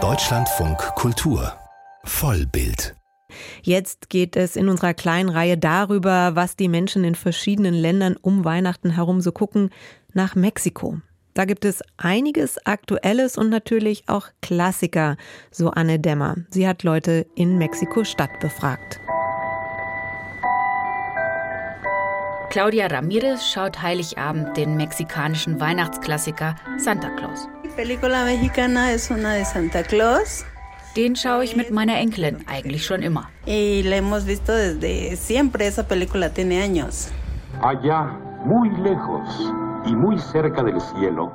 Deutschlandfunk Kultur Vollbild Jetzt geht es in unserer kleinen Reihe darüber, was die Menschen in verschiedenen Ländern um Weihnachten herum so gucken, nach Mexiko. Da gibt es einiges Aktuelles und natürlich auch Klassiker, so Anne Dämmer. Sie hat Leute in Mexiko-Stadt befragt. Claudia Ramirez schaut Heiligabend den mexikanischen Weihnachtsklassiker Santa Claus. Den schaue ich mit meiner Enkelin eigentlich schon immer. Allá, muy lejos y muy cerca del cielo,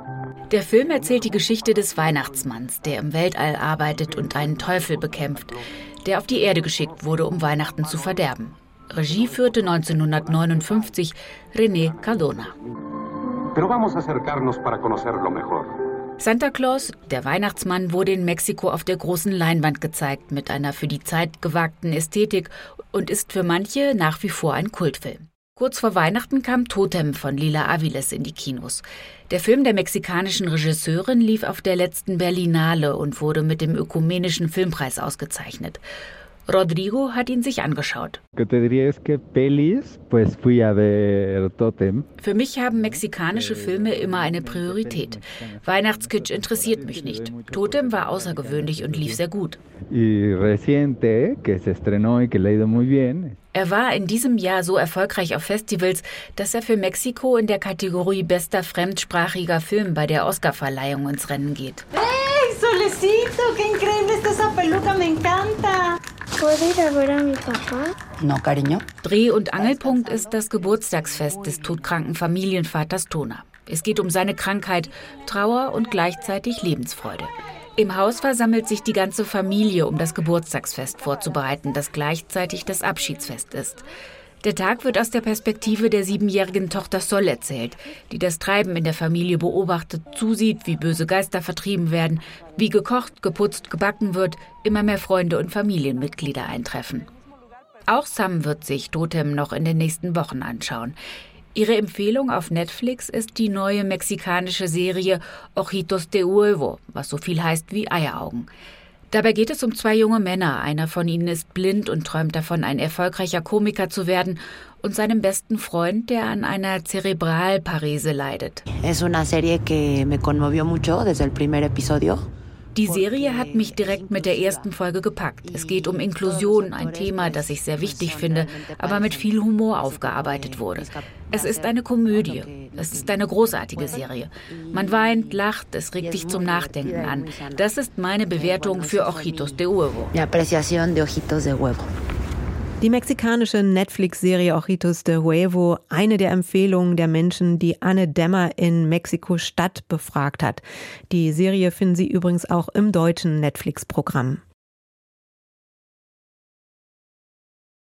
Der Film erzählt die Geschichte des Weihnachtsmanns, der im Weltall arbeitet und einen Teufel bekämpft, der auf die Erde geschickt wurde, um Weihnachten zu verderben. Regie führte 1959 René Cardona. pero vamos a acercarnos para conocerlo mejor. Santa Claus, der Weihnachtsmann, wurde in Mexiko auf der großen Leinwand gezeigt mit einer für die Zeit gewagten Ästhetik und ist für manche nach wie vor ein Kultfilm. Kurz vor Weihnachten kam Totem von Lila Aviles in die Kinos. Der Film der mexikanischen Regisseurin lief auf der letzten Berlinale und wurde mit dem Ökumenischen Filmpreis ausgezeichnet. Rodrigo hat ihn sich angeschaut. Für mich haben mexikanische Filme immer eine Priorität. Weihnachtskitsch interessiert mich nicht. Totem war außergewöhnlich und lief sehr gut. Er war in diesem Jahr so erfolgreich auf Festivals, dass er für Mexiko in der Kategorie bester fremdsprachiger Film bei der Oscarverleihung ins Rennen geht. ¡Hey, Solecito! ¡Qué increíble está esa peluca! ¡Me encanta! ¿Puedo ir a ver a mi papá? No, cariño. Dreh- und Angelpunkt ist das Geburtstagsfest des todkranken Familienvaters Tona. Es geht um seine Krankheit, Trauer und gleichzeitig Lebensfreude. Im Haus versammelt sich die ganze Familie, um das Geburtstagsfest vorzubereiten, das gleichzeitig das Abschiedsfest ist. Der Tag wird aus der Perspektive der siebenjährigen Tochter Sol erzählt, die das Treiben in der Familie beobachtet, zusieht, wie böse Geister vertrieben werden, wie gekocht, geputzt, gebacken wird, immer mehr Freunde und Familienmitglieder eintreffen. Auch Sam wird sich Totem noch in den nächsten Wochen anschauen. Ihre Empfehlung auf Netflix ist die neue mexikanische Serie Ojitos de Huevo, was so viel heißt wie Eieraugen. Dabei geht es um zwei junge Männer. Einer von ihnen ist blind und träumt davon, ein erfolgreicher Komiker zu werden, und seinem besten Freund, der an einer Zerebralparese leidet. Es una serie que me conmovió mucho desde el primer episodio. Die Serie hat mich direkt mit der ersten Folge gepackt. Es geht um Inklusion, ein Thema, das ich sehr wichtig finde, aber mit viel Humor aufgearbeitet wurde. Es ist eine Komödie. Es ist eine großartige Serie. Man weint, lacht, es regt dich zum Nachdenken an. Das ist meine Bewertung für Ojitos de Huevo. Mi apreciación de Ojitos de Huevo. Die mexikanische Netflix-Serie Ojitos de Huevo, eine der Empfehlungen der Menschen, die Anne Dämmer in Mexiko-Stadt befragt hat. Die Serie finden Sie übrigens auch im deutschen Netflix-Programm.